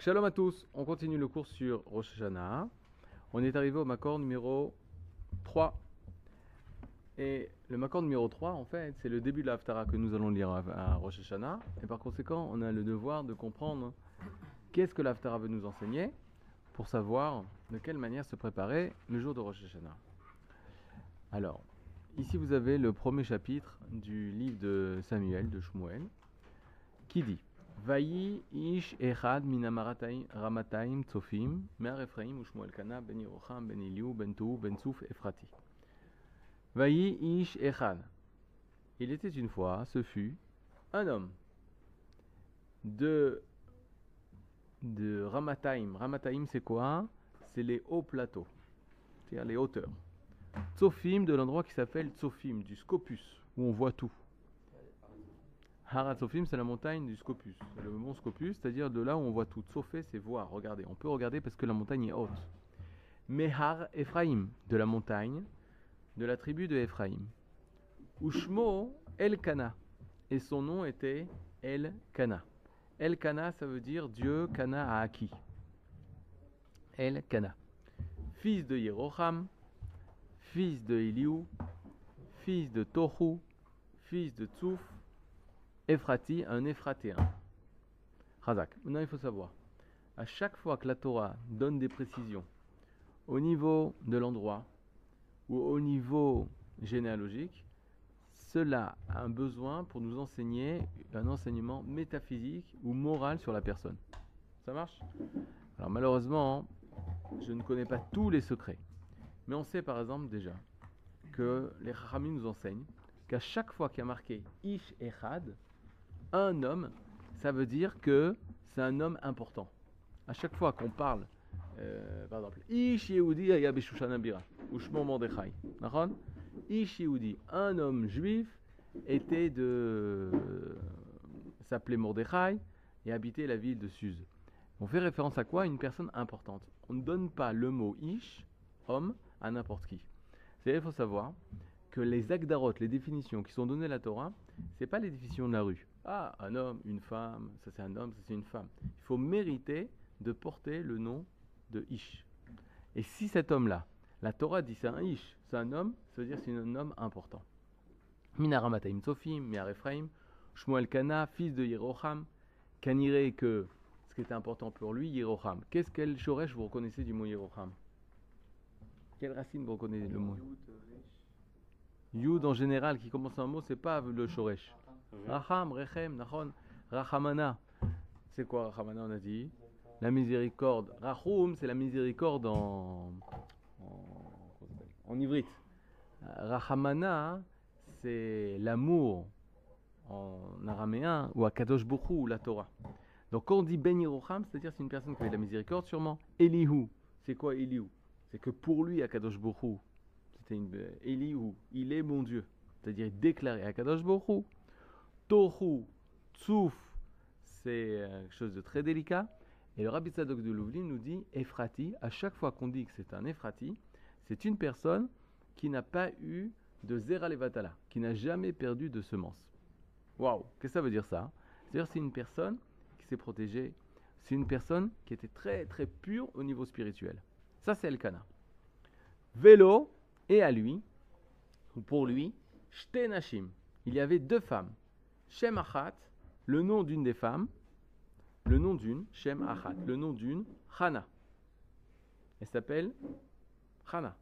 Shalom à tous. On continue le cours sur Rosh Hashanah. On est arrivé au Makor numéro 3. Et le Makor numéro 3, en fait, c'est le début de l'Aftara que nous allons lire à, à Rosh Hashanah. Et par conséquent, on a le devoir de comprendre qu'est-ce que l'Aftara veut nous enseigner pour savoir de quelle manière se préparer le jour de Rosh Hashanah. Alors, ici vous avez le premier chapitre du livre de Samuel, de Shmuel, qui dit Vayi ish echad min amarataim ramataim tsofim mer Ephraim u Shmuel kana ben Yerocham ben Eliu ben Tou ben Souf Ephrati. Vayi ish echad. Il était une fois, ce fut, un homme de de Ramataim. Ramataim, c'est quoi? C'est les hauts plateaux, c'est-à-dire les hauteurs. Tsofim, de l'endroit qui s'appelle Tsofim, du Scopus, où on voit tout. Harat Tsofim, c'est la montagne du Scopus, le mont Scopus, c'est-à-dire de là où on voit tout. Tsofé, c'est voir, regarder. On peut regarder parce que la montagne est haute. Mehar Ephraim, de la montagne, de la tribu de Ephraim. Ushmo El Kana, et son nom était El Kana. El Kana, ça veut dire Dieu Kana a acquis. El Kana. Fils de Yeroham, fils de Eliou, fils de Tohu, fils de Tsouf, Ephrati, un Éphratéen. Razak. Maintenant, il faut savoir, à chaque fois que la Torah donne des précisions au niveau de l'endroit ou au niveau généalogique, cela a un besoin pour nous enseigner un enseignement métaphysique ou moral sur la personne. Ça marche? Alors malheureusement, je ne connais pas tous les secrets. Mais on sait par exemple déjà que les Chachamim nous enseignent qu'à chaque fois qu'il y a marqué Ish Echad, un homme, ça veut dire que c'est un homme important. À chaque fois qu'on parle, euh, par exemple, Ish Yehudi Yehudi, un homme juif, était de. s'appelait Mordechai et habitait la ville de Suse. On fait référence à quoi? Une personne importante. On ne donne pas le mot Ish, homme, à n'importe qui. C'est-à-dire, il faut savoir que les agdarot, les définitions qui sont données à la Torah, c'est pas les définitions de la rue. Ah, un homme, une femme, ça c'est un homme, ça c'est une femme. Il faut mériter de porter le nom de Ish. Et si cet homme-là, la Torah dit c'est un Ish, c'est un homme, ça veut dire c'est un homme important. Minaramataim Tsofim, Miar Ephraim, Shmuel Kana, fils de Yeroham, Kanire que ce qui était important pour lui, Yeroham. Qu'est-ce quel shoresh vous reconnaissez du mot Yeroham? Quelle racine vous reconnaissez le mot? Yud en général qui commence un mot, c'est pas le shoresh. Racham, Rechem, Nachon, Rachamana. C'est quoi Rachamana on a dit? La miséricorde. Rachum, c'est la miséricorde en, en, ivrite. Rachamana, c'est l'amour en araméen ou à Kadosh Bokhu ou la Torah. Donc quand on dit Ben c'est-à-dire c'est une personne qui avait de la miséricorde sûrement. Elihu, c'est quoi Elihu? C'est que pour lui, à Kadosh Bokhu, c'était une Elihu, il est mon Dieu. C'est-à-dire déclaré à Kadosh Bokhu. Tohu, Tsouf, c'est quelque chose de très délicat. Et le Rabbi Tzadok de Louvlin nous dit Ephrati, à chaque fois qu'on dit que c'est un Ephrati, c'est une personne qui n'a pas eu de Zera Levatala, qui n'a jamais perdu de semence. Waouh Qu'est-ce que ça veut dire ça? C'est-à-dire c'est une personne qui s'est protégée, c'est une personne qui était très très pure au niveau spirituel. Ça c'est Elkana. Vélo, et à lui, ou pour lui, Shtenashim. Il y avait deux femmes. Le nom d'une des femmes, le nom d'une, Shem Achat, le nom d'une, Hana. Elle s'appelle Hana.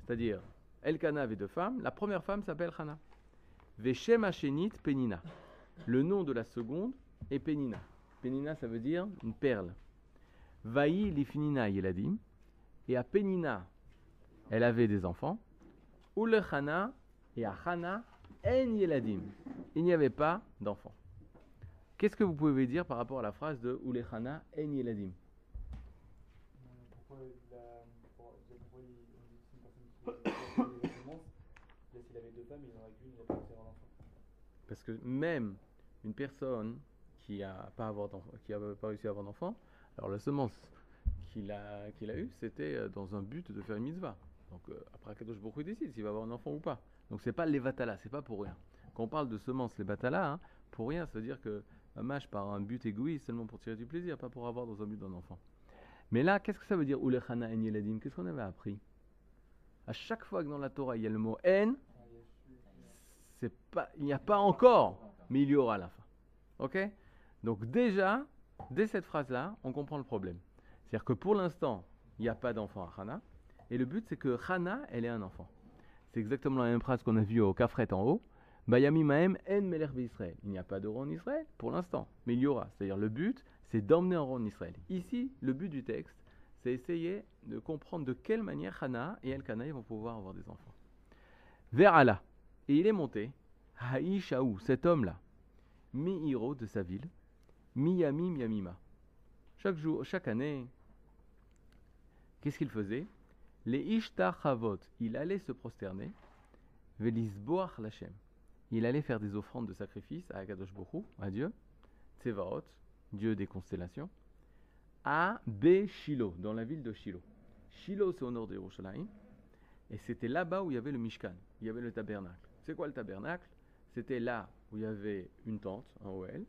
C'est-à-dire, Elkana avait deux femmes, la première femme s'appelle Hana. Veshem Penina. Le nom de la seconde est Penina. Penina, ça veut dire une perle. Vaï Lifinina Yeladim. Et à Penina, elle avait des enfants. Ule Hana, et à Hana, En Yeladim. Il n'y avait pas d'enfants. Qu'est-ce que vous pouvez dire par rapport à la phrase de Ule Hana, En Yeladim. Parce que même une personne qui n'a pas, a pas réussi à avoir d'enfant, alors la semence qu'il a, qu'il eue, c'était euh, dans un but de faire une mitzvah. Donc euh, après, Kadosh Baruch décide s'il va avoir un enfant ou pas. Donc c'est pas les vatala, c'est pas pour rien. Quand on parle de semence, les vatala, hein, pour rien, ça veut dire que mâche par un but égoïste, seulement pour tirer du plaisir, pas pour avoir dans un but d'un enfant. Mais là, qu'est-ce que ça veut dire Ulechana en yeladim? Qu'est-ce qu'on avait appris? À chaque fois que dans la Torah il y a le mot en, c'est pas, il n'y a pas encore, mais il y aura à la fin. Ok? Donc déjà, dès cette phrase-là, on comprend le problème. C'est-à-dire que pour l'instant, il n'y a pas d'enfant à Hana, et le but c'est que Hana, elle est un enfant. C'est exactement la même phrase qu'on a vue au Kafret en haut. Bayami Maem en Israël. Il n'y a pas de en Israël pour l'instant, mais il y aura. C'est-à-dire le but, c'est d'emmener un roi en Israël. Ici, le but du texte, c'est essayer de comprendre de quelle manière Hana et Elkana vont pouvoir avoir des enfants. Vers Allah. Et il est monté, Haïshaou, cet homme-là, mi-hiro de sa ville, mi-yami, mi-yamima. Chaque jour, chaque année, qu'est-ce qu'il faisait? Les Ishtachavot, il allait se prosterner, Velisboach Lachem. Il allait faire des offrandes de sacrifice à Akadosh Bokhu, à Dieu, Tsevaot, Dieu des constellations, à Be Shiloh, dans la ville de Shiloh. Shiloh, c'est au nord de Yerushalayim, et c'était là-bas où il y avait le Mishkan, il y avait le tabernacle. C'est quoi le tabernacle? C'était là où il y avait une tente, un OL,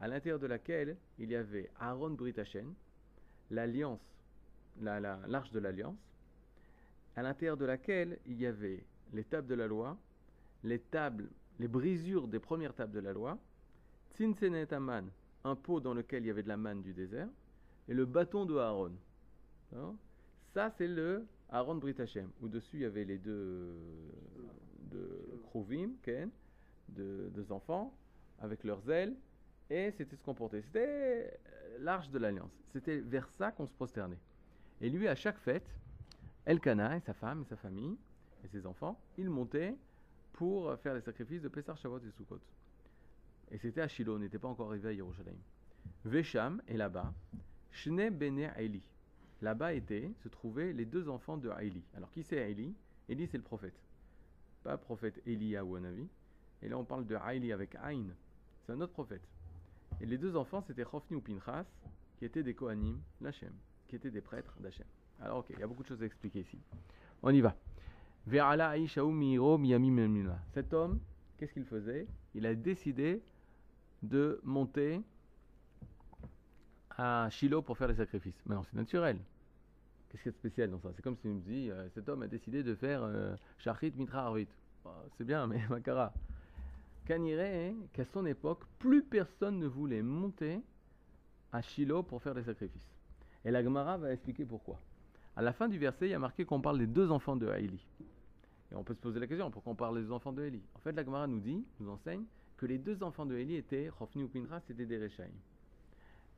à l'intérieur de laquelle il y avait Aaron Brit l'alliance, l'arche de l'alliance, à l'intérieur de laquelle il y avait les tables de la loi, les tables, les brisures des premières tables de la loi, Tzinsenet Aman, un pot dans lequel il y avait de la manne du désert, et le bâton de Aaron. Ça, c'est le Aaron Brit où dessus il y avait les deux, deux Kruvim, Ken, deux, deux enfants, avec leurs ailes, et c'était ce qu'on portait. C'était euh, l'arche de l'alliance. C'était vers ça qu'on se prosternait. Et lui, à chaque fête, Elkana et sa femme et sa famille et ses enfants, ils montaient pour faire les sacrifices de Pessar, Shavuot et Sukkot. Et c'était à Shiloh, on n'était pas encore arrivé à Yerushalayim. Vesham est là-bas, Shne Bene Aili. Là-bas étaient, se trouvaient les deux enfants de Aili. Alors qui c'est Aili? Eli c'est le prophète. Pas prophète Elia ou Anavi. Et là on parle de Aili avec Ain. C'est un autre prophète. Et les deux enfants c'était Chofni ou Pinchas, qui étaient des Kohanim d'Hachem, qui étaient des prêtres d'Hachem. Alors ok, il y a beaucoup de choses à expliquer ici. On y va. Cet homme, qu'est-ce qu'il faisait? Il a décidé de monter à Shiloh pour faire les sacrifices. Mais non, c'est naturel. Qu'est-ce qu'il y a de spécial dans ça? C'est comme si on me dit euh, cet homme a décidé de faire euh, Shachrit Mitra. Bah, c'est bien, mais Makara. Kanire, qu'à son époque, plus personne ne voulait monter à Shiloh pour faire les sacrifices. Et la Gemara va expliquer pourquoi. À la fin du verset, il y a marqué qu'on parle des deux enfants de Haïli. Et on peut se poser la question, pourquoi on parle des enfants de Haïli? En fait, la Gemara nous dit, nous enseigne, que les deux enfants de Eli étaient, Hofni ou Pinra, c'était des Rechaim.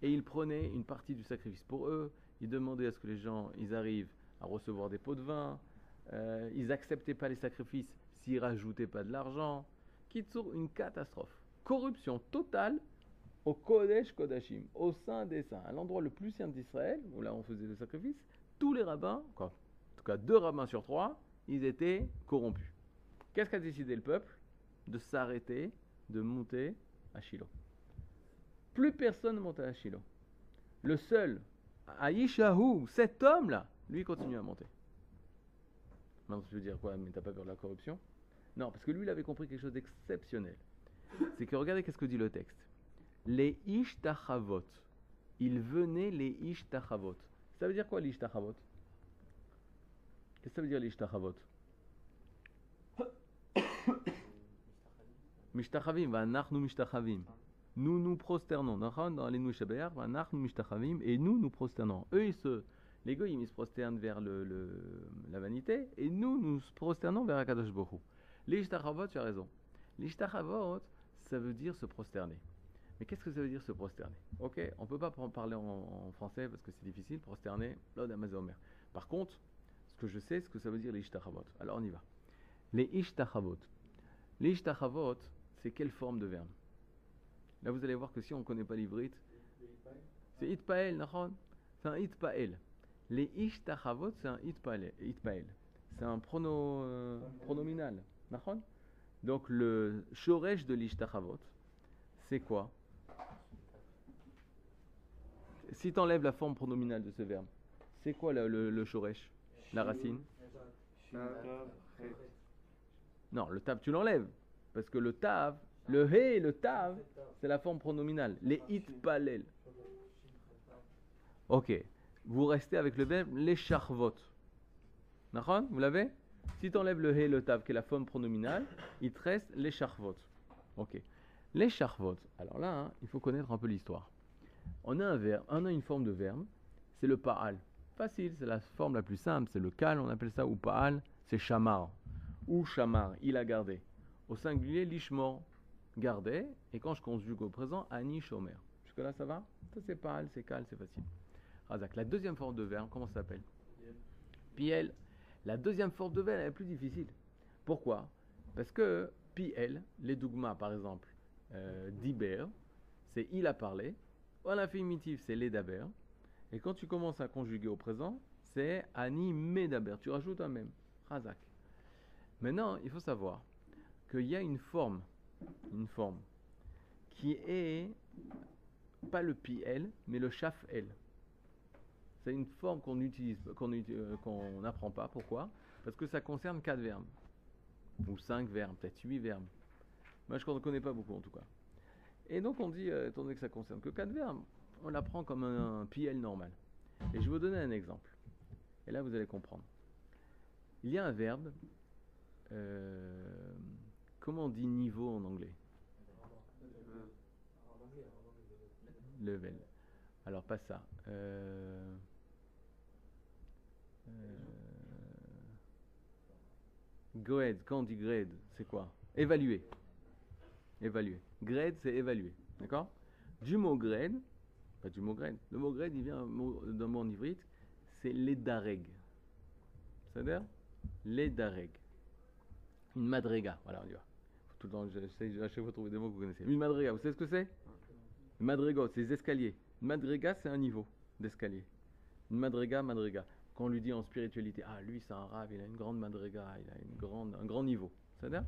Et ils prenaient une partie du sacrifice pour eux, ils demandaient à ce que les gens ils arrivent à recevoir des pots de vin, euh, ils n'acceptaient pas les sacrifices s'ils rajoutaient pas de l'argent. Kitsur, une catastrophe. Corruption totale au Kodesh Kodashim, au sein des saints, à l'endroit le plus saint d'Israël, où là on faisait le sacrifice, tous les rabbins, en tout cas deux rabbins sur trois, ils étaient corrompus. Qu'est-ce qu'a décidé le peuple? De s'arrêter de monter à Shiloh. Plus personne ne montait à Shiloh. Le seul, Aïshahu, cet homme-là, lui continue à monter. Maintenant, tu veux dire quoi? Mais t'as pas peur de la corruption? Non, parce que lui, il avait compris quelque chose d'exceptionnel. C'est que regardez qu'est-ce que dit le texte. Les Ishtachavot. Il venait les Ishtachavot. Ça veut dire quoi les Ishtachavot Qu'est-ce que ça veut dire les Ishtachavot Mishtachavim, nous mishtachavim. Nous nous prosternons. Dans les nous mishtachavim, et nous nous prosternons. Eux, ils se, les ils se prosternent vers le, la vanité, et nous nous prosternons vers Akadosh Bohu. L'ishtachavot, tu as raison. L'ishtachavot, ça veut dire se prosterner. Mais qu'est-ce que ça veut dire se prosterner Ok, on ne peut pas parler en, français parce que c'est difficile, prosterner, l'odamazomer. Par contre, ce que je sais, ce que ça veut dire les ishtachavot. Alors on y va. Les ishtachavot. Les ishtachavot, c'est quelle forme de verbe? Là, vous allez voir que si on ne connaît pas l'ivrite, c'est itpael, C'est un itpael. Les ishtachavot, c'est un itpael. C'est un prono, euh, pronominal, Donc le shoresh de l'ishtachavot, c'est quoi? Si tu enlèves la forme pronominale de ce verbe, c'est quoi le, le, shoresh La racine Non, le tab, tu l'enlèves. Parce que le tav, Le he et le tav, c'est la forme pronominale. Les itpalel. Ok. Vous restez avec le verbe les charvot. Vous l'avez? Si tu enlèves le he et le tav, qui est la forme pronominale, il te reste les charvot. Ok. Les charvot. Alors là, hein, il faut connaître un peu l'histoire. On a un verbe, on a une forme de verbe, c'est le pa'al. Facile, c'est la forme la plus simple, c'est le kal, on appelle ça, ou pa'al, c'est shamar. Ou shamar, il a gardé. Au singulier, lishmor, gardé, et quand je conjugue au présent, ani shomer. Jusque-là, ça va? Ça, c'est pa'al, c'est kal, c'est facile. Razak. La deuxième forme de verbe, comment ça s'appelle? Piel. La deuxième forme de verbe, elle est plus difficile. Pourquoi? Parce que piel, les dogmas par exemple, euh, diber, c'est il a parlé. En infinitif, c'est les daber. Et quand tu commences à conjuguer au présent, c'est ani medaber. Tu rajoutes un même. Razak. Maintenant, il faut savoir qu'il y a une forme, une forme, qui est pas le pi-el, mais le chaf-el. C'est une forme qu'on utilise, qu'on euh, n'apprend pas. Pourquoi? Parce que ça concerne quatre verbes. Ou cinq verbes, peut-être huit verbes. Moi, je ne connais pas beaucoup en tout cas. Et donc on dit, euh, étant donné que ça concerne que quatre verbes, on l'apprend comme un, PL normal. Et je vais vous donner un exemple. Et là, vous allez comprendre. Il y a un verbe. euh, comment on dit niveau en anglais? Level. Alors, pas ça. Euh, grade. Quand on dit grade, c'est quoi? Évaluer. Évaluer. Grade, c'est évaluer. D'accord? Du mot grade, pas du mot grade. Le mot grade, il vient d'un mot- en ivrite, c'est l'édareg. C'est-à-dire l'édareg. Une madrega. Voilà, on y va. Tout le temps, j'essaie à chaque fois de trouver des mots que vous connaissez. Une madrega, vous savez ce que c'est? Une c'est des escaliers. Une madrega, c'est un niveau d'escalier. Une madrega, madrega. Quand on lui dit en spiritualité, ah lui c'est un rave, il a une grande madrega, il a une grande, un grand niveau. C'est-à-dire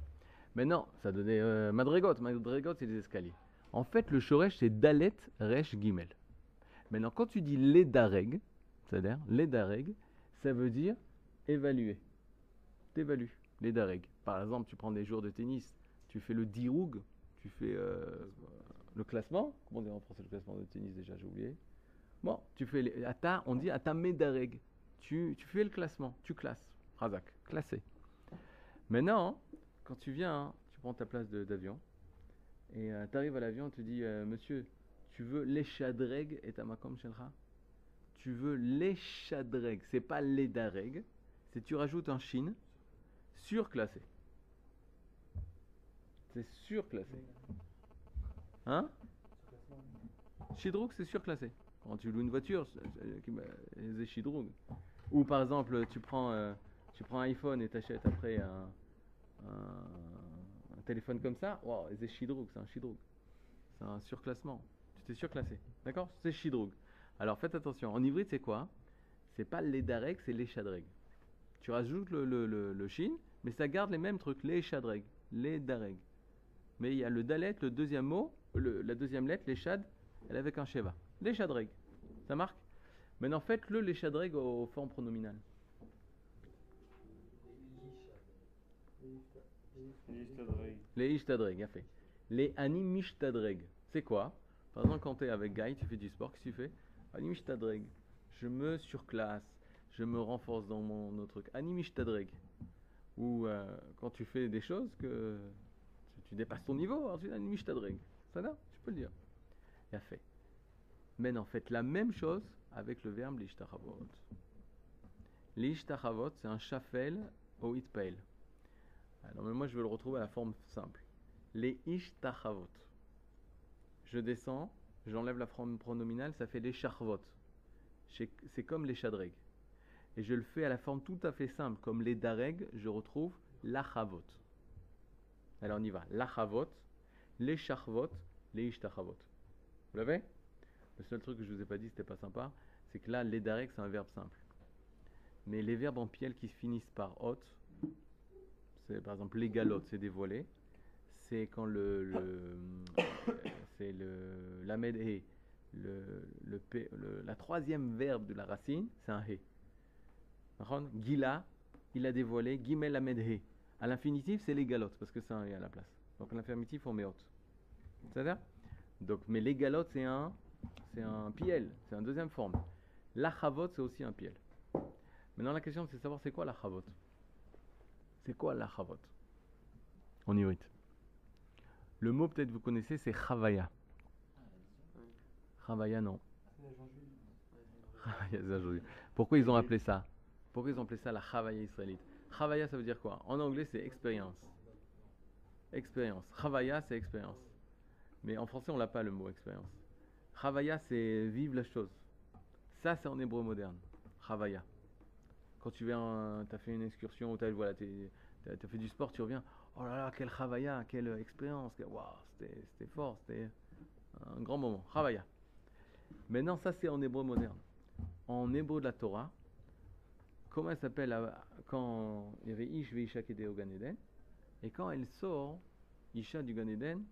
Mais non, ça donnait euh. Madregot, c'est des escaliers. En fait, le shoresh, c'est dalet, resh, gimel. Maintenant, quand tu dis l'édareg, c'est-à-dire l'édareg, ça veut dire évaluer. T'évalues, l'édareg. Par exemple, tu prends des jours de tennis, tu fais le diroug, tu fais euh, le classement. Comment on dit en français le classement de tennis déjà, j'ai oublié. Bon, tu fais les, ata, on dit ata medareg. Tu, tu fais le classement, tu classes. Razak, classé. Maintenant, quand tu viens, hein, tu prends ta place d'avion, et tu arrives à l'avion, tu dis, euh, monsieur, tu veux l'échadreg et tamakom shelcha Tu veux l'échadreg, c'est pas l'édareg, c'est tu rajoutes un shin surclassé. C'est surclassé. Hein? Shidroug, c'est surclassé. Quand tu loues une voiture, c'est- Shidroug. Ou par exemple, tu prends, euh, tu prends un iPhone et t'achètes après un, un, téléphone comme ça, wow, c'est Shidroug, c'est un Shidroug. C'est un surclassement. Tu t'es surclassé. D'accord? C'est Shidroug. Alors faites attention. En hybride, c'est quoi? C'est pas l'édareg, c'est l'échadreg. Tu rajoutes le, shin, mais ça garde les mêmes trucs. L'échadreg, l'édareg. Mais il y a le dalet, le deuxième mot, la deuxième lettre, l'échad, elle avec un sheva. L'échadreg. Ça marque? Maintenant faites-le l'échadreg aux formes pronominales. Les ishtadreg, a fait. Les animishtadreg, c'est quoi? Par exemple, quand tu es avec Guy, tu fais du sport, qu'est-ce que tu fais? Animishtadreg. Je me surclasse, je me renforce dans mon autre truc. Animishtadreg. Ou euh, quand tu fais des choses que tu, dépasses ton niveau, alors tu animishtadreg. Ça va? Tu peux le dire. a fait. Maintenant, faites la même chose avec le verbe l'ishtachavot. L'ishtachavot, c'est un chafel au itpael. Alors, mais moi, je veux le retrouver à la forme simple. Les ishtachavot. Je descends, j'enlève la forme pronominale, ça fait les charvot. C'est comme les chadreg. Et je le fais à la forme tout à fait simple, comme les dareg, je retrouve l'achavot. Alors on y va. L'achavot, les charvot, les ishtachavot. Vous l'avez? Le seul truc que je vous ai pas dit, c'était pas sympa, c'est que là, les dareg, c'est un verbe simple. Mais les verbes en piel qui se finissent par hot, c'est par exemple les galottes, c'est dévoilé. C'est quand le, le c'est le l'amed he, le, le, la troisième verbe de la racine, c'est un he. Gila, il a dévoilé, gimel lamed he. À l'infinitif, c'est les galottes parce que c'est un he à la place. Donc l'infirmitif, on met haute. C'est-à-dire Donc, mais les galotes, c'est un, c'est un piel, c'est une deuxième forme. La chavot, c'est aussi un piel. Maintenant, la question, c'est de savoir c'est quoi la chavot? C'est quoi la chavot? En ivrit. Le mot, peut-être vous connaissez, c'est chavaya. Chavaya, non. Pourquoi ils ont appelé ça? Pourquoi ils ont appelé ça la chavaya israélite? Chavaya, ça veut dire quoi? En anglais, c'est expérience. Expérience. Chavaya, c'est expérience. Mais en français, on l'a pas le mot expérience. Chavaya, c'est vivre la chose. Ça, c'est en hébreu moderne. Chavaya. Quand tu viens, tu as fait une excursion, ou tu voilà, tu as, fait du sport, tu reviens. Oh là là, quelle Chavaya, quelle expérience. Waouh, c'était fort, c'était un grand moment. Chavaya. Maintenant, ça, c'est en hébreu moderne. En hébreu de la Torah, comment elle s'appelle euh, quand il y avait Ish Veisha qui était au Gan Eden Et quand elle sort, Isha du Gan Eden,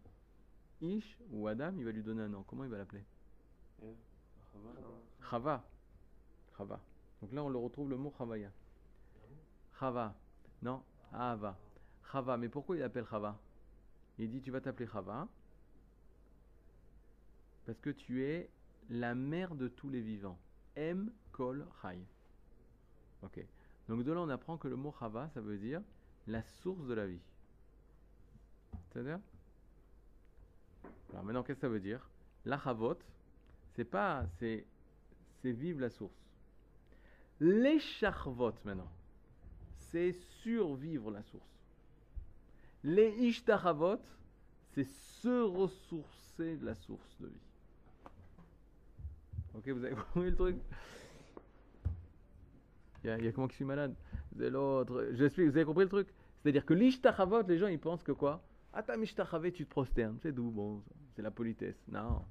Ish ou Adam, il va lui donner un nom. Comment il va l'appeler? Chava. Chava. Donc là, on le retrouve le mot Chavaya. Chava. Non, Ava. Chava. Mais pourquoi il appelle Chava? Il dit Tu vas t'appeler Chava parce que tu es la mère de tous les vivants. M. Kol Chai. Ok. Donc de là, on apprend que le mot Chava, ça veut dire la source de la vie. C'est-à-dire? Alors maintenant, qu'est-ce que ça veut dire? La Chavot, c'est pas, c'est, c'est vivre la source. Les charvot maintenant, c'est survivre la source. Les ishtachavot, c'est se ressourcer la source de vie. Ok, vous avez compris le truc? Il y, a, comment qui suis malade C'est l'autre. J'explique, vous avez compris le truc? C'est-à-dire que l'ishtachavot, les gens ils pensent que quoi? Ah, t'as tu te prosternes. C'est d'où Bon, c'est la politesse. Non.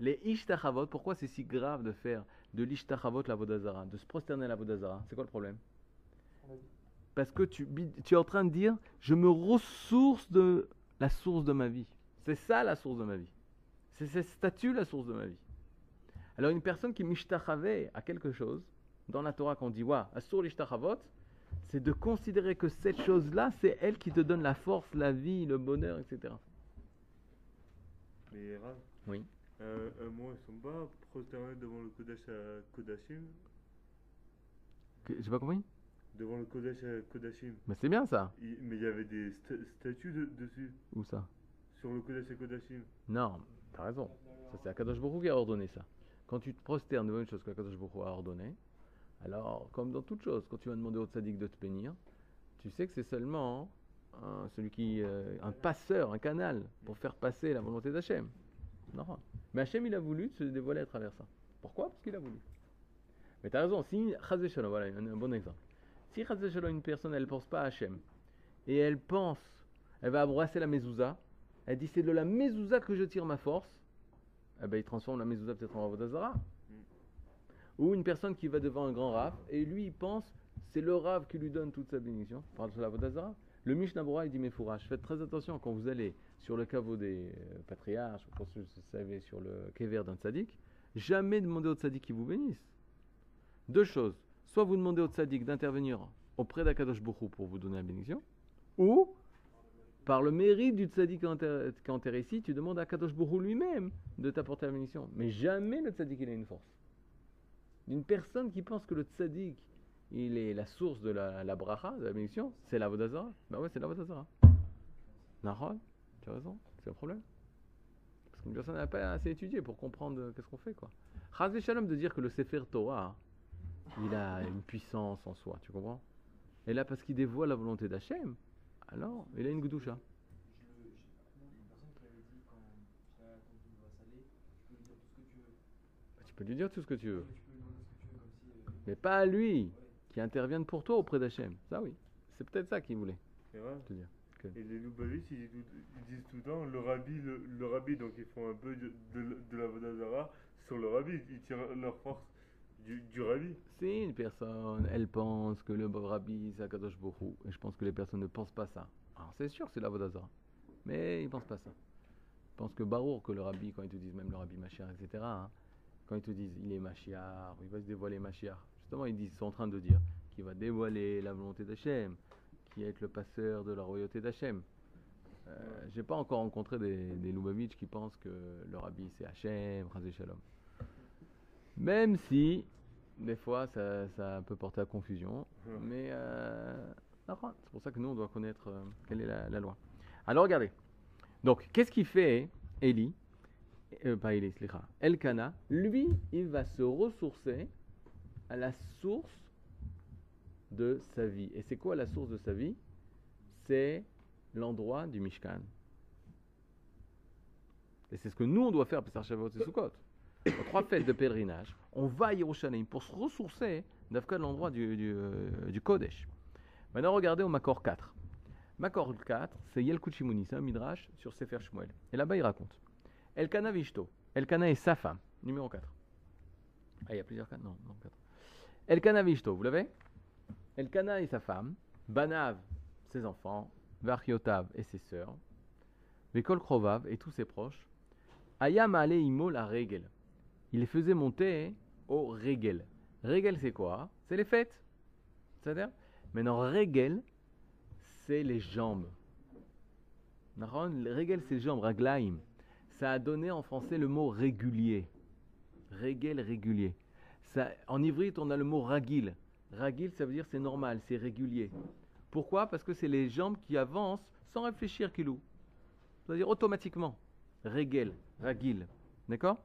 Les ishtachavot, pourquoi c'est si grave de faire de l'ishtachavot la vodazara, de se prosterner à la vodazara C'est quoi le problème? Parce que tu, tu es en train de dire, je me ressource de la source de ma vie. C'est ça la source de ma vie. C'est cette statue la source de ma vie. Alors une personne qui mishtachavait à quelque chose, dans la Torah qu'on dit, wa, asur l'ishtachavot, c'est de considérer que cette chose-là, c'est elle qui te donne la force, la vie, le bonheur, etc. Mais Oui. Euh, un mois, ils sont pas prosternés devant le Kodesh à Kodashim J'ai pas compris Devant le Kodesh à Kodashim. Mais c'est bien ça. mais il y avait des statues dessus. Où ça? Sur le Kodesh à Kodashim. Non, t'as raison. Ça, c'est Akadosh Baruch qui a ordonné ça. Quand tu te prosternes devant une chose qu'Akadosh Baruch a ordonné, alors, comme dans toute chose, quand tu vas demander au tzaddik de te bénir, tu sais que c'est seulement hein, celui qui, euh, un passeur, un canal pour faire passer la volonté d'Hachem. Non. Mais Hachem, il a voulu se dévoiler à travers ça. Pourquoi? Parce qu'il a voulu. Mais tu as raison, si voilà un, bon exemple. Si une personne, elle ne pense pas à Hachem, et elle pense, elle va embrasser la mezouza, elle dit c'est de la mezouza que je tire ma force, eh ben, il transforme la mezouza peut-être en Avodazara. Mm. Ou une personne qui va devant un grand rave, et lui, il pense, c'est le rave qui lui donne toute sa bénédiction, par la Avodazara. Le Mishnah il dit, mais fourrage, faites très attention quand vous allez sur le caveau des euh, patriarches, ou quand vous savez sur le kever d'un tzaddik, jamais demandez au tzaddik qui vous bénisse. Deux choses. Soit vous demandez au tzaddik d'intervenir auprès d'Akadosh Bokhu pour vous donner la bénédiction, ou par le mérite du tzaddik qui enterré ici, tu demandes à Kadosh Bokhu lui-même de t'apporter la bénédiction. Mais jamais le tzaddik il a une force. Une personne qui pense que le tzaddik il est la source de la, la bracha, de la bénédiction, c'est la Vodazara. Ben ouais, c'est la Vodazara. Tu as raison, c'est un problème. Parce qu'une personne n'a pas assez étudié pour comprendre qu'est-ce qu'on fait, quoi. Chaz Shalom de dire que le Sefer Torah, il a une puissance en soi, tu comprends? Et là, parce qu'il dévoile la volonté d'Hachem, alors il a une goudoucha. Tu peux lui dire tout ce que tu veux. Mais pas à lui qui interviennent pour toi auprès d'Hachem. Ça oui, c'est peut-être ça qu'il voulait te dire. Et les Loubavis, ils, ils, disent tout le temps le rabbi, le, rabbi, donc ils font un peu de, de, la Vodazara sur le rabbi, ils tirent leur force du, du rabbi. Si une personne, elle pense que le rabbi c'est Akadosh Bohu, et je pense que les personnes ne pensent pas ça. Alors c'est sûr, c'est la Vodazara, mais ils ne pensent pas ça. Ils pensent que Barour, que le rabbi, quand ils te disent même le rabbi Machiar, etc., hein, quand ils te disent il est Machiar, il va se dévoiler Machiar, justement, ils, disent, sont en train de dire qu'il va dévoiler la volonté d'Hachem, qui est le passeur de la royauté d'Hachem. Euh, J'ai pas encore rencontré des, des Lubavitch qui pensent que le rabbi c'est Hachem, Razé Shalom. Même si, des fois, ça, ça peut porter à confusion. Ouais. Mais euh, c'est pour ça que nous, on doit connaître euh, quelle est la, la loi. Alors regardez. Donc, qu'est-ce qu'il fait Eli euh, Pas Eli. Elkana, lui, il va se ressourcer à la source de sa vie. Et c'est quoi la source de sa vie? C'est l'endroit du Mishkan. Et c'est ce que nous, on doit faire, Pessar Shavuot et Sukkot. Aux trois fêtes de pèlerinage, on va à Yerushalayim pour se ressourcer de l'endroit du, euh, du Kodesh. Maintenant, regardez au Makor 4. Makor 4, c'est Yelkut Shimoni, c'est un midrash sur Sefer Shmuel. Et là-bas, il raconte Elkana Vishto. Elkana est sa femme, numéro 4. Ah, il y a plusieurs cas Non, non, 4. Elkana Vishto, vous l'avez? Elkana et sa femme, Banav, ses enfants, Varchiotav et ses sœurs, Vekol Krovav et tous ses proches, Ayam Ale Imo la Regel. Il les faisait monter au Regel. Regel, c'est quoi? C'est les fêtes. C'est-à-dire Maintenant, Regel, c'est les jambes. Regel, c'est les jambes, Raglaim. Ça a donné en français le mot régulier. Regel, régulier. Ça, en ivrite, on a le mot ragil. Ragil, ça veut dire c'est normal, c'est régulier. Pourquoi? Parce que c'est les jambes qui avancent sans réfléchir, Kilou. C'est-à-dire automatiquement. Regel, ragil. D'accord?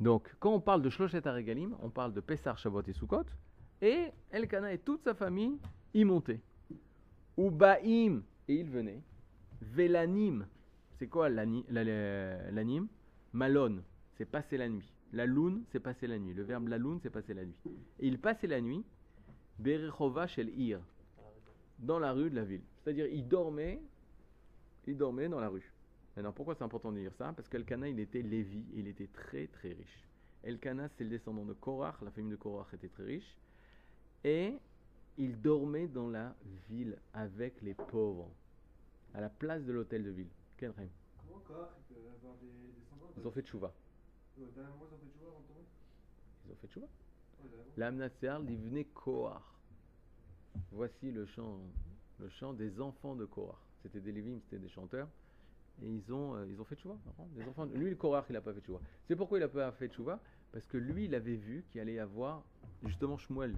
Donc, quand on parle de Shloshet Regalim, on parle de Pessar, Shavuot et Sukkot. Et Elkana et toute sa famille y montaient. Ubaim, et ils venaient. Velanim, c'est quoi l'ani- la- la- l'anim? Malone, c'est passer la nuit. La lune, c'est passer la nuit. Le verbe la lune, c'est passer la nuit. Et ils passaient la nuit, Berechova shel Ir, dans la rue de la ville. C'est-à-dire, ils dormaient, ils dormaient dans la rue. Maintenant, pourquoi c'est important de dire ça? Parce qu'Elkana, il était Lévi, il était très très riche. Elkana, c'est le descendant de Korach, la famille de Korach était très riche. Et il dormait dans la ville avec les pauvres, à la place de l'hôtel de ville. Quel rêve Comment Korach il peut avoir des descendants Ils ont fait tchouva. Tomber? Ils ont fait tchouva. L'Amnatser, venait Kohar. Voici le chant, le chant des enfants de Kohar. C'était des Lévim, c'était des chanteurs. Et ils ont, euh, ils ont fait tchouva. marrant. Des enfants, lui, le Kohar, il n'a pas fait tchouva. C'est pourquoi il n'a pas fait tchouva Parce que lui, il avait vu qu'il allait y avoir justement Shmuel.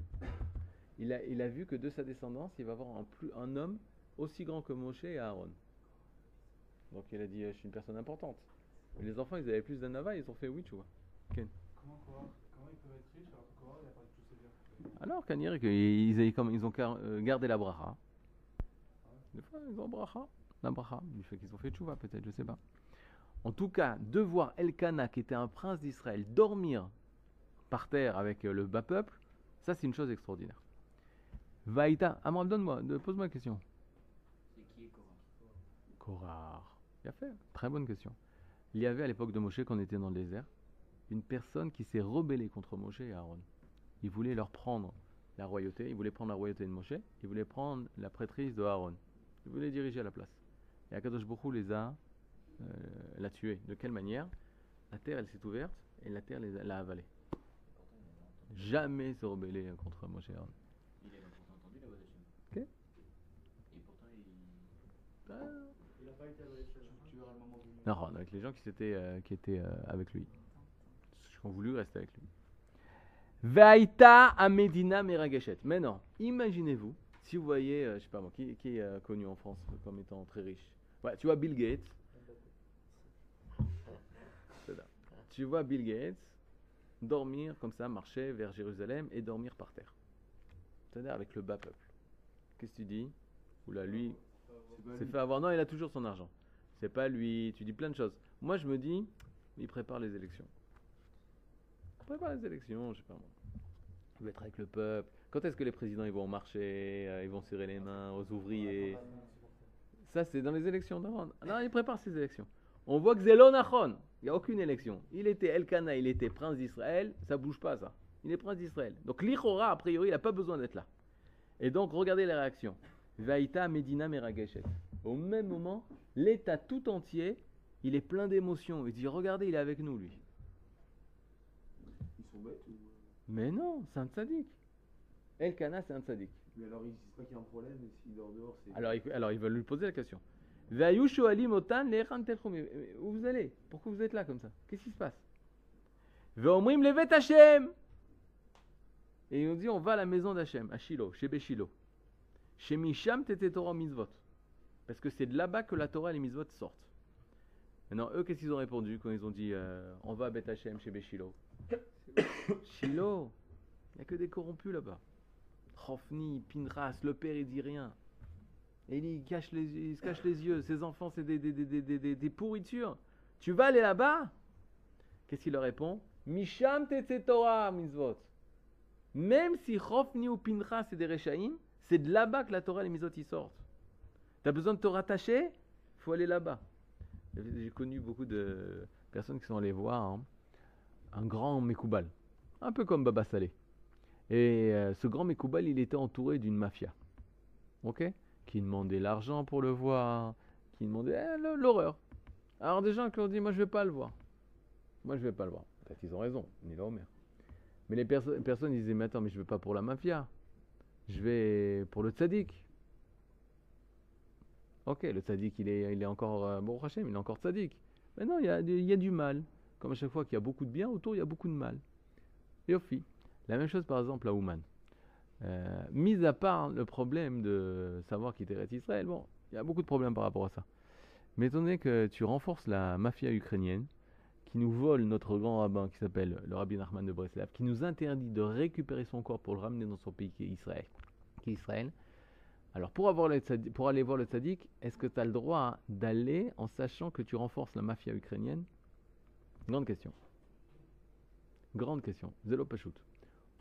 Il a, il a vu que de sa descendance, il va avoir un, plus, un homme aussi grand que Moshe et Aaron. Donc il a dit, je suis une personne importante. Mais les enfants, ils avaient plus d'anava, ils ont fait oui, tu. Comment ils peuvent être riches que Korach il a perdu tous ses biens Alors, Kanir, ils, ils, ont euh, gardé la bracha. Des fois, ils ont bracha. La bracha, du fait qu'ils ont fait tchouva, peut-être, je sais pas. En tout cas, de voir Elkana, qui était un prince d'Israël, dormir par terre avec euh, le bas peuple, ça, c'est une chose extraordinaire. Vaïta, Amram, donne-moi, pose-moi une question. C'est qui est Korach Korar. Bien fait, très bonne question. Il y avait à l'époque de Moshe, quand on était dans le désert, une personne qui s'est rebellée contre Moshe et Aaron. Il voulait leur prendre la royauté, il voulait prendre la royauté de Moshe, il voulait prendre la prêtrise de Aaron. Il voulait diriger à la place. Et Akadosh Baruch Hu les a, euh, l'a tué. De quelle manière? La terre, elle s'est ouverte et la terre les a- l'a avalé. Jamais se rebeller contre Moshe Aaron. Il avait pourtant entendu la voix d'Hachem. Ok. Et pourtant, il. Ah. Il a pas été le moment venu. Non, avec les gens qui, euh, qui étaient euh, avec lui. Qui ont voulu rester avec lui. Vaïta à Medina Merageshet. Maintenant, imaginez-vous, si vous voyez, euh, je sais pas moi, qui, qui est euh, connu en France comme étant très riche? Ouais, tu vois Bill Gates. Tu vois Bill Gates dormir comme ça, marcher vers Jérusalem et dormir par terre. C'est-à-dire avec le bas peuple. Qu'est-ce que tu dis? Oula, lui, c'est fait avoir. Non, il a toujours son argent. C'est pas lui. Tu dis plein de choses. Moi, je me dis, il prépare les élections. Il prépare les élections, je sais pas moi. Il va être avec le peuple. Quand est-ce que les présidents ils vont au marché, euh, ils vont serrer les mains aux ouvriers? Ça, c'est dans les élections. Non, non, il prépare ses élections. On voit que Zelon Achon, il n'y a aucune élection. Il était Elkana, il était prince d'Israël, ça bouge pas ça. Il est prince d'Israël. Donc l'Ichora, a priori, il n'a pas besoin d'être là. Et donc, regardez les réactions. Vaïta Medina Merageshet. Au même moment, l'État tout entier, il est plein d'émotions. Il dit, regardez, il est avec nous, lui. Ils sont bêtes ou. Mais non, c'est un tzaddik. Elkana, c'est un tzaddik. Mais alors ils disent pas qu'il y a un problème et s'il dort dehors, c'est. Alors, ils- alors, ils veulent lui poser la question. Vayu shoalim otan le'echan telchum. Mais- mais Où vous allez? Pourquoi vous êtes là comme ça? Qu'est-ce qui se passe? Ve'omrim levet Hashem. Et ils ont dit on va à la maison d'Hachem, à Shiloh, chez Béchilo. Chez Misham tete Torah mitzvot. Parce que c'est de là-bas que la Torah et les mitzvot sortent. Maintenant, eux, qu'est-ce qu'ils ont répondu quand ils ont dit euh, on va à Beth Hashem chez Béchilo? Shiloh Il n'y a que des corrompus là-bas. Hofni, Pinras, le père, il dit rien. Et il, cache les, yeux- il se cache les yeux. Ses enfants, c'est des, pourritures. Tu vas aller là-bas? Qu'est-ce qu'il leur répond? Misham Torah mitzvot. Même si Hofni ou Pinras, c'est des Rechaïm, c'est de là-bas que la Torah et les mitzvot y sortent. Tu as besoin de te rattacher? Il faut aller là-bas. J'ai connu beaucoup de personnes qui sont allées voir hein, un grand Mekoubal, un peu comme Baba Saleh. Et euh, ce grand Mekoubal, il était entouré d'une mafia. Ok Qui demandait l'argent pour le voir, qui demandait eh, l'horreur. Alors des gens qui ont dit Moi je vais pas le voir. Moi je vais pas le voir. Peut-être qu'ils ont raison, ni là Omer. Mais les perso- personnes ils disaient Mais attends, mais je vais pas pour la mafia. Je vais pour le tzaddik. Ok, le tzaddik, il est, encore, euh, bon, Hachem, il est encore tzaddik. Mais non, il y a, du mal. Comme à chaque fois qu'il y a beaucoup de bien, autour, il y a beaucoup de mal. Yofi. La même chose, par exemple, à Ouman. Euh, mis à part le problème de savoir qui était Israël, bon, il y a beaucoup de problèmes par rapport à ça. Mais étant donné que tu renforces la mafia ukrainienne, qui nous vole notre grand rabbin qui s'appelle le rabbi Nachman de Breslav, qui nous interdit de récupérer son corps pour le ramener dans son pays qui est Israël alors, pour, aller voir le tzaddik, est-ce que tu as le droit d'aller en sachant que tu renforces la mafia ukrainienne? Grande question. Grande question. Zélo Pachout.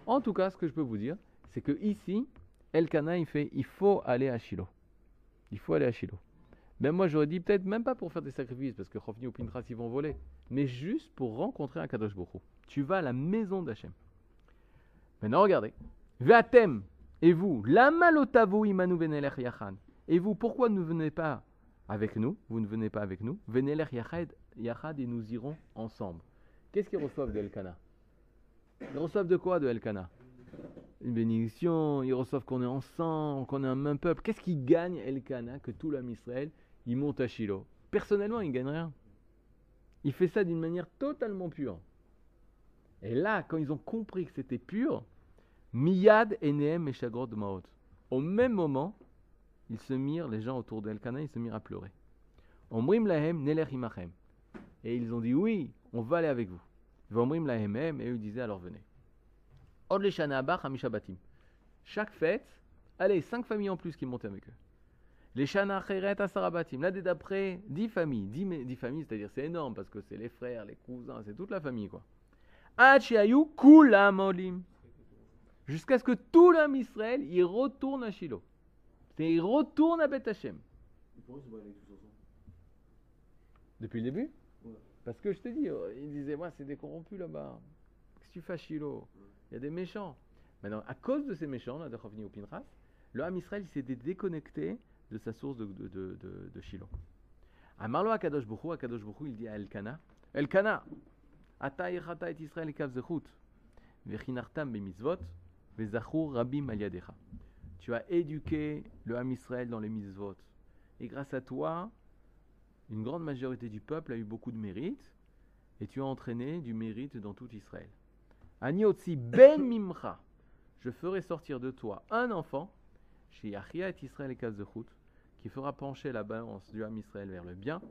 En tout cas, ce que je peux vous dire, c'est que ici, Elkana, il fait il faut aller à Shiloh. Il faut aller à Shiloh. Ben moi, j'aurais dit peut-être même pas pour faire des sacrifices, parce que Chofni ou Pintras, ils vont voler, mais juste pour rencontrer un Kadosh Hu. Tu vas à la maison d'Hachem. Maintenant, regardez. Vatem, et vous, lama lotavu imanu venelech yachad. Et vous, pourquoi ne venez pas avec nous Vous ne venez pas avec nous. Venelech yachad, et nous irons ensemble. Qu'est-ce qu'ils reçoivent de Elkana Ils reçoivent de quoi de Elkana Une bénédiction, ils reçoivent qu'on est ensemble, qu'on est un même peuple. Qu'est-ce qu'ils gagnent Elkana que tout l'âme Israël, il monte à Shiloh? Personnellement, il ne gagne rien. Il fait ça d'une manière totalement pure. Et là, quand ils ont compris que c'était pur, Miyad Eneem Shagrod Maot. Au même moment, ils se mirent, les gens autour d'Elkana, ils se mirent à pleurer. Omrim lahem nelech imachem. Et ils ont dit oui, on va aller avec vous. Vomrim lahem em, et eux disaient alors venez. Le. Chaque fête, allez, cinq familles en plus qui montaient avec eux. Les shana acheret asara batim. L'année d'après, dix familles. Dix, familles, c'est-à-dire c'est énorme parce que c'est les frères, les cousins, c'est toute la famille quoi. Ad shehayu kulam olim jusqu'à ce que tout l'homme Israël il retourne à Shiloh. C'est il retourne à Beth ensemble Depuis le début? Ouais. Parce que je te dis, euh, il disait, moi c'est des corrompus là-bas. Qu'est-ce que tu fais à Shiloh? Il y a des méchants. Maintenant, à cause de ces méchants, là, de Chovni ou Pinchas, le Ham Israël s'est dé- déconnecté de sa source de, de, de, de, Shiloh. Amarlo à Kadosh Bokhu, à Kadosh Bokhu, il dit à Elkana, Elkana, Israël kav zechut, vechinartam vezachur rabim. Tu as éduqué le Ham Israël dans les mitzvot. Et grâce à toi, une grande majorité du peuple a eu beaucoup de mérite. Et tu as entraîné du mérite dans tout Israël. Aniotsi ben mimcha. Je ferai sortir de toi un enfant, chez Achia et Israël et Kazechut, qui fera pencher la balance du Ham Israël vers le bien.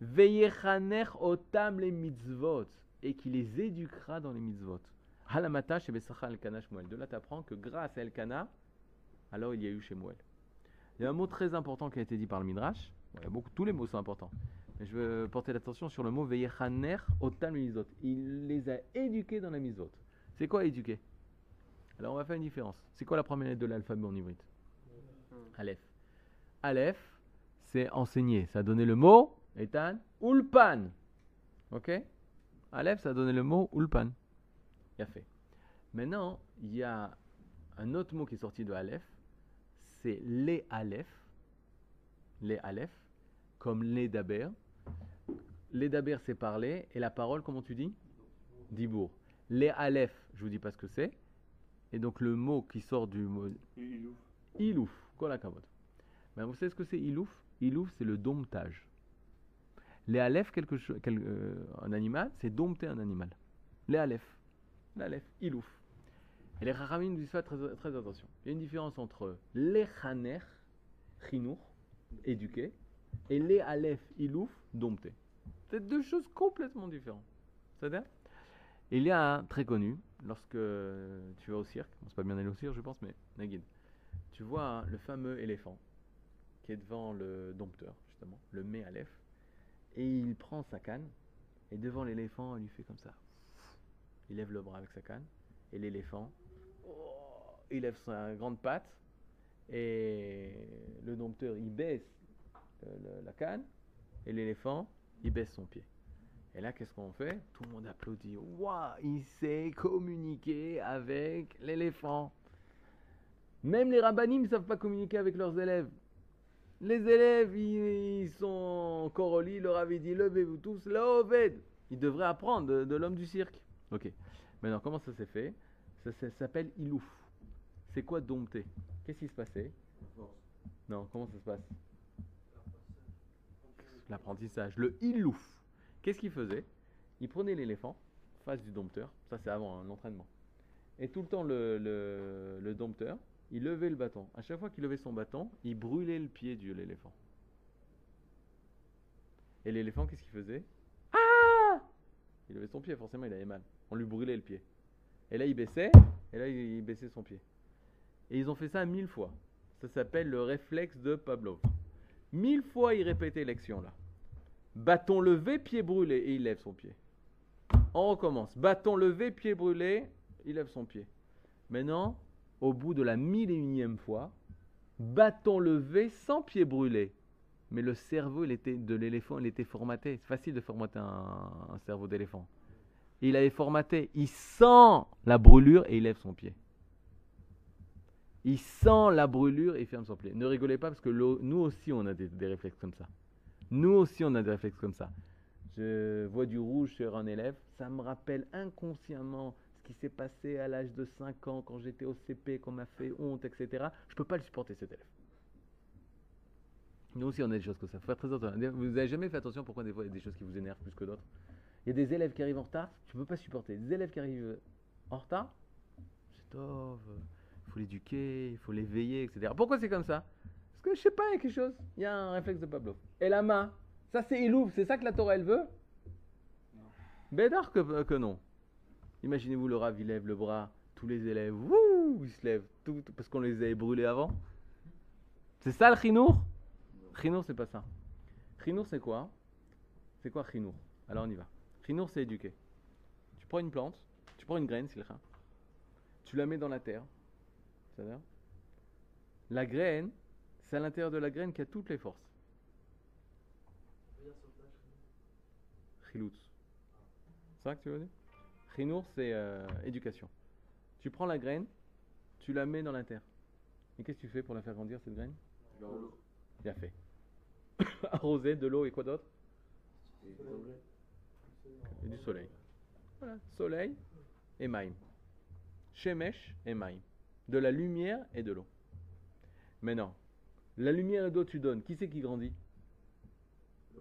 Veyechaner otam les mitzvot. Et qui les éduquera dans les mitzvot. Halamata chez Besacha Elkana Shmuel. De là, tu apprends que grâce à Elkana, alors il y a eu chez Shmuel. Il y a un mot très important qui a été dit par le Midrash. Bon, il y a beaucoup, tous les mots sont importants. Mais je veux porter l'attention sur le mot Veyechaner otam les mitzvot. Il les a éduqués dans les mitzvot. C'est quoi éduquer? Alors on va faire une différence. C'est quoi la première lettre de l'alphabet en hybride Aleph. Aleph, c'est enseigner. Ça a donné le mot, Ethan, Ulpan. Ok? Aleph, ça a donné le mot Ulpan. Il a fait. Maintenant, il y a un autre mot qui est sorti de Aleph. C'est les Aleph. Les Aleph, comme les Daber. Les Daber, c'est parler. Et la parole, comment tu dis? Dibour. Les Aleph, je vous dis pas ce que c'est. Et donc le mot qui sort du mot. Ilouf, hakavod. Ben, vous savez ce que c'est Ilouf? Ilouf, c'est le domptage. Les Aleph, quelque chose, quel- euh, un animal, c'est dompter un animal. Les Aleph. Les Aleph, Ilouf. Et les Rahamim disent ça très, très attention. Il y a une différence entre les Chaner, Chinour, éduquer, et les Aleph, Ilouf, dompter. C'est deux choses complètement différentes. C'est-à-dire Il y a un très connu, lorsque tu vas au cirque, bon, c'est pas bien aller au cirque, je pense, mais Nagid, tu vois hein, le fameux éléphant qui est devant le dompteur, justement, le mets Aleph, et il prend sa canne, et devant l'éléphant, il lui fait comme ça. Il lève le bras avec sa canne, et l'éléphant, oh, il lève sa grande patte, et le dompteur, il baisse la canne, et l'éléphant, il baisse son pied. Et là, qu'est-ce qu'on fait? Tout le monde applaudit. Waouh, il sait communiquer avec l'éléphant. Même les rabbinim ne savent pas communiquer avec leurs élèves. Les élèves, ils, sont encore au lit, leur avait dit levez-vous tous, là. Ils devraient apprendre de l'homme du cirque. Ok. Maintenant, comment ça s'est fait? Ça, ça s'appelle ilouf. C'est quoi dompter Qu'est-ce qui se passait? Non, comment ça se passe? L'apprentissage. Le ilouf. Qu'est-ce qu'il faisait? Il prenait l'éléphant, face du dompteur, ça c'est avant un entraînement. Et tout le temps, le, le- le dompteur, il levait le bâton. À chaque fois qu'il levait son bâton, il brûlait le pied de l'éléphant. Et l'éléphant, qu'est-ce qu'il faisait? Il levait son pied, forcément, il avait mal. On lui brûlait le pied. Et là, il baissait, et là, il, baissait son pied. Et ils ont fait ça mille fois. Ça s'appelle le réflexe de Pavlov. Mille fois, il répétait l'action là. Bâton levé, pied brûlé, et il lève son pied. On recommence. Bâton levé, pied brûlé, il lève son pied. Maintenant, au bout de la mille et unième fois, bâton levé sans pied brûlé. Mais le cerveau il était, de l'éléphant, il était formaté. C'est facile de formater un, cerveau d'éléphant. Il avait formaté. Il sent la brûlure et il lève son pied. Il sent la brûlure et il ferme son pied. Ne rigolez pas parce que nous aussi on a des, des réflexes comme ça. Nous aussi on a des réflexes comme ça. Je vois du rouge sur un élève, ça me rappelle inconsciemment ce qui s'est passé à l'âge de 5 ans quand j'étais au CP, qu'on m'a fait honte, etc. Je peux pas le supporter cet élève. Nous aussi on a des choses comme ça. Faut faire très attention. Vous avez jamais fait attention pourquoi des fois il y a des choses qui vous énervent plus que d'autres? Il y a des élèves qui arrivent en retard, tu peux pas supporter. Des élèves qui arrivent en retard, c'est tov, il faut l'éduquer, il faut l'éveiller, etc. Pourquoi c'est comme ça? Parce que je sais pas, il y a quelque chose. Il y a un réflexe de Pablo. Et la main, ça c'est Ilouf, c'est ça que la Torah elle veut? Bédard que, que non. Imaginez-vous le Rav, il lève le bras, tous les élèves, wouh, ils se lèvent, tout, tout- parce qu'on les avait brûlés avant. C'est ça le chinour? Chinour, c'est pas ça. Chinour, c'est quoi? C'est quoi chinour Alors on y va. Chinour, c'est éduquer. Tu prends une plante, tu prends une graine, c'est le. Tu la mets dans la terre. C'est-à-dire La graine, c'est à l'intérieur de la graine qu'il y a toutes les forces. Chiloutz. C'est ça que tu veux dire? Chinour, c'est euh, éducation. Tu prends la graine, tu la mets dans la terre. Et qu'est-ce que tu fais pour la faire grandir, cette graine? Bien fait. Arroser, de l'eau et quoi d'autre Et du soleil. Voilà, soleil et maïm. Shemesh et maïm. De la lumière et de l'eau. Maintenant, la lumière et l'eau tu donnes. Qui c'est qui grandit?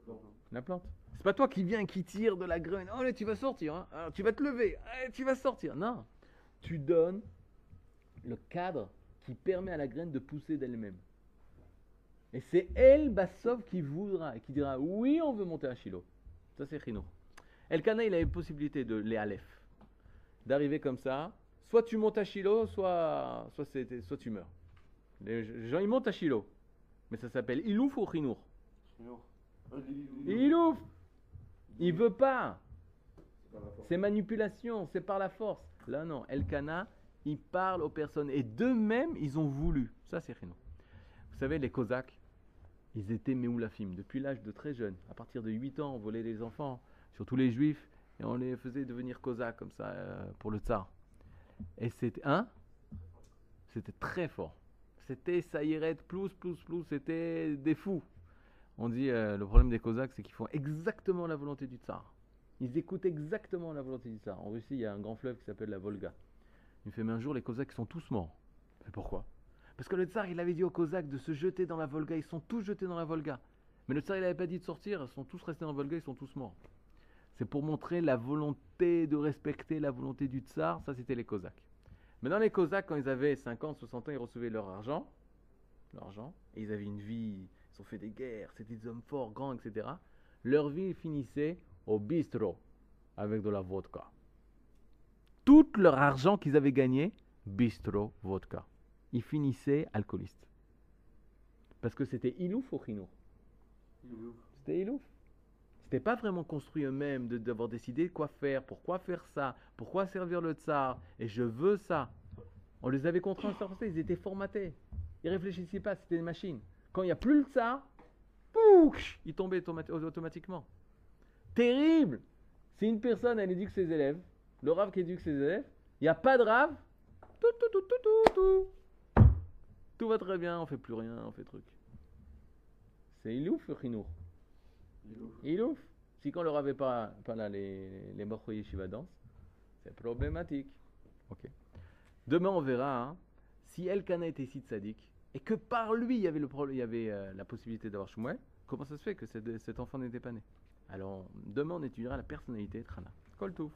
Plan. La plante. C'est pas toi qui viens qui tire de la graine. Oh là, tu vas sortir. hein. Tu vas te lever. Ah, tu vas sortir. Non. Tu donnes le cadre qui permet à la graine de pousser d'elle-même. Et c'est elle, Bassov, qui voudra et qui dira oui, on veut monter à Shiloh. Ça, c'est Chino. Elkana, il a une possibilité de les Aleph. D'arriver comme ça. Soit tu montes à Shiloh, soit, soit, c'est- soit tu meurs. Les gens, ils montent à Shiloh. Mais ça s'appelle Ilouf ou. Un délit. Ilouf Il veut pas C'est manipulation, c'est par la force. Là, non. Elkana, il parle aux personnes. Et d'eux-mêmes, ils ont voulu. Ça, c'est Chino. Vous savez, les Cosaques, ils étaient méoulafim. Depuis l'âge de très jeune. À partir de 8 ans, on volait les enfants, surtout les juifs, et on les faisait devenir Cosaques comme ça euh, pour le tsar. Et c'était. Hein? C'était très fort. C'était Saïret, plus, plus, plus. C'était des fous. On dit euh, le problème des Cosaques, c'est qu'ils font exactement la volonté du tsar. Ils écoutent exactement la volonté du tsar. En Russie, il y a un grand fleuve qui s'appelle la Volga. Il me fait, mais un jour, les Cosaques sont tous morts. Mais pourquoi? Parce que le tsar, il avait dit aux Cosaques de se jeter dans la Volga. Ils sont tous jetés dans la Volga. Mais le tsar, il n'avait pas dit de sortir. Ils sont tous restés dans la Volga, ils sont tous morts. C'est pour montrer la volonté de respecter la volonté du tsar. Ça, c'était les Cosaques. Maintenant, les Cosaques, quand ils avaient 50, 60 ans, ils recevaient leur argent. Leur argent. Et ils avaient une vie. Ils ont fait des guerres. C'était des hommes forts, grands, etc. Leur vie finissait au bistrot avec de la vodka. Tout leur argent qu'ils avaient gagné, bistrot, vodka. Ils finissaient alcoolistes. Parce que c'était ilouf au Chinour. C'était ilouf. C'était pas vraiment construit eux-mêmes de- d'avoir décidé quoi faire, pourquoi faire ça, pourquoi servir le tsar, et je veux ça. On les avait contraints à ça, ils étaient formatés. Ils réfléchissaient pas, c'était des machines. Quand il n'y a plus le tsar, pouch, ils tombaient automati- automatiquement. Terrible Si une personne, elle éduque ses élèves, le rave qui éduque ses élèves, il n'y a pas de rave, tout, tout, tout, tout, tout, tout. Tout va très bien, on fait plus rien, on fait truc. C'est ilouf, le chinour. Ilouf. Si quand on leur avait pas, pas là les, les morceaux yeshiva danse, c'est problématique. Ok. Demain, on verra hein, si Elkana était si sadique et que par lui, il y avait, le problème, il y avait euh, la possibilité d'avoir Shmuel, comment ça se fait que cet, cet enfant n'était pas né? Alors, demain, on étudiera la personnalité de Hana. Kol Tov.